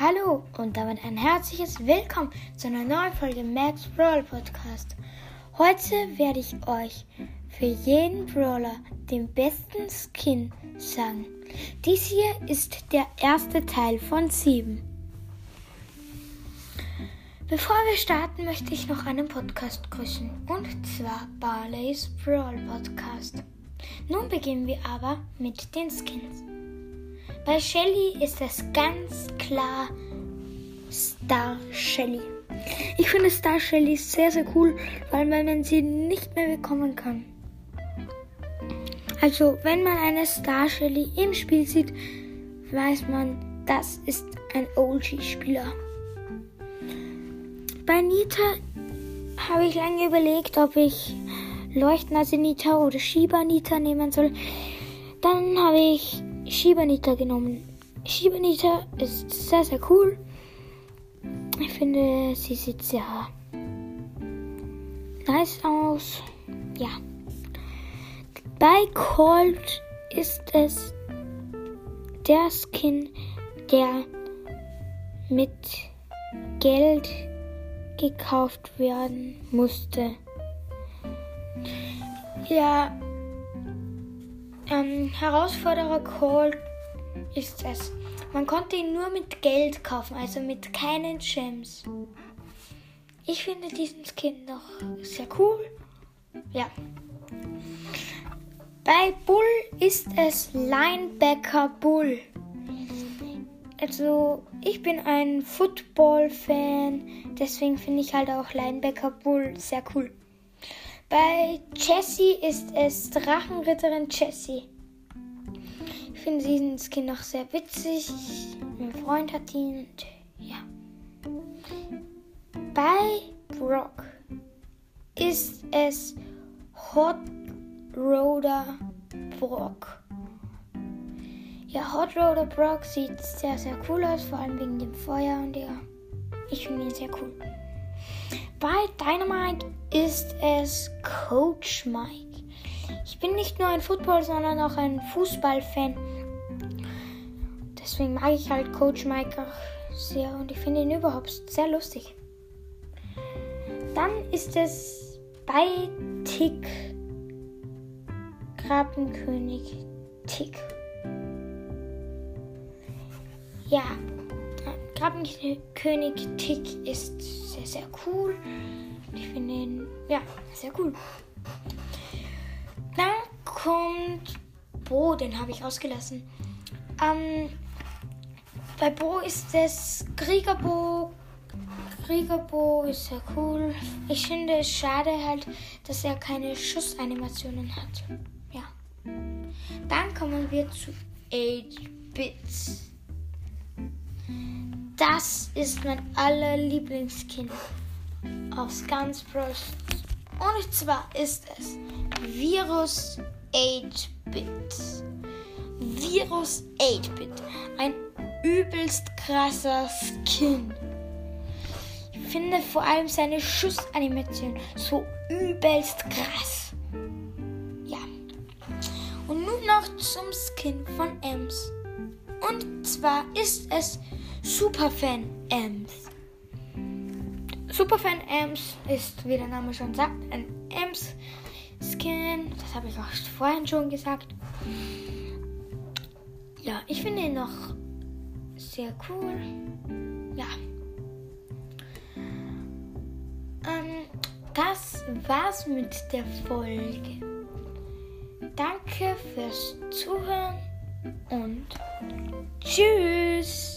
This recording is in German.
Hallo und damit ein herzliches Willkommen zu einer neuen Folge Max Brawl Podcast. Heute werde ich euch für jeden Brawler den besten Skin sagen. Dies hier ist der erste Teil von sieben. Bevor wir starten, möchte ich noch einen Podcast grüßen und zwar Barley's Brawl Podcast. Nun beginnen wir aber mit den Skins. Bei Shelly ist es ganz klar Star Shelly. Ich finde Star Shelly sehr, sehr cool, weil man sie nicht mehr bekommen kann. Also, wenn man eine Star Shelly im Spiel sieht, weiß man, das ist ein OG-Spieler. Bei Nita habe ich lange überlegt, ob ich Leuchtner Nita oder Shiba Nita nehmen soll. Dann habe ich Shibanita genommen. Shibanita ist sehr, sehr cool. Ich finde, sie sieht sehr nice aus. Ja. Bei Colt ist es der Skin, der mit Geld gekauft werden musste. Ja, ähm, Herausforderer Call ist es. Man konnte ihn nur mit Geld kaufen, also mit keinen Gems. Ich finde diesen Skin noch sehr cool. Ja. Bei Bull ist es Linebacker Bull. Also, ich bin ein Football-Fan, deswegen finde ich halt auch Linebacker Bull sehr cool. Bei Jessie ist es Drachenritterin Jessie. Ich finde diesen Skin noch sehr witzig. Mein Freund hat ihn und ja. Bei Brock ist es Hot Roder Brock. Ja, Hot Roder Brock sieht sehr, sehr cool aus, vor allem wegen dem Feuer und ja, ich finde ihn sehr cool. Bei Dynamite ist es Coach Mike. Ich bin nicht nur ein Football, sondern auch ein Fußballfan. Deswegen mag ich halt Coach Mike auch sehr und ich finde ihn überhaupt sehr lustig. Dann ist es bei Tick Krabbenkönig Tick. Ja, Krabbenkönig Tick ist sehr, sehr cool. Ich finde ihn, ja, sehr cool. Dann kommt Bo, den habe ich ausgelassen. Ähm, bei Bo ist es Kriegerbo. Kriegerbo ist sehr cool. Ich finde es schade halt, dass er keine Schussanimationen hat. Ja. Dann kommen wir zu 8-Bits. Das ist mein aller Lieblingskind aus ganz Bros. Und zwar ist es Virus 8-Bit. Virus 8-Bit. Ein übelst krasser Skin. Ich finde vor allem seine Schussanimation so übelst krass. Ja. Und nun noch zum Skin von Ems. Und zwar ist es Superfan Ems. Superfan Ems ist, wie der Name schon sagt, ein Ems Skin. Das habe ich auch vorhin schon gesagt. Ja, ich finde ihn noch sehr cool. Ja. Ähm, das war's mit der Folge. Danke fürs Zuhören und tschüss.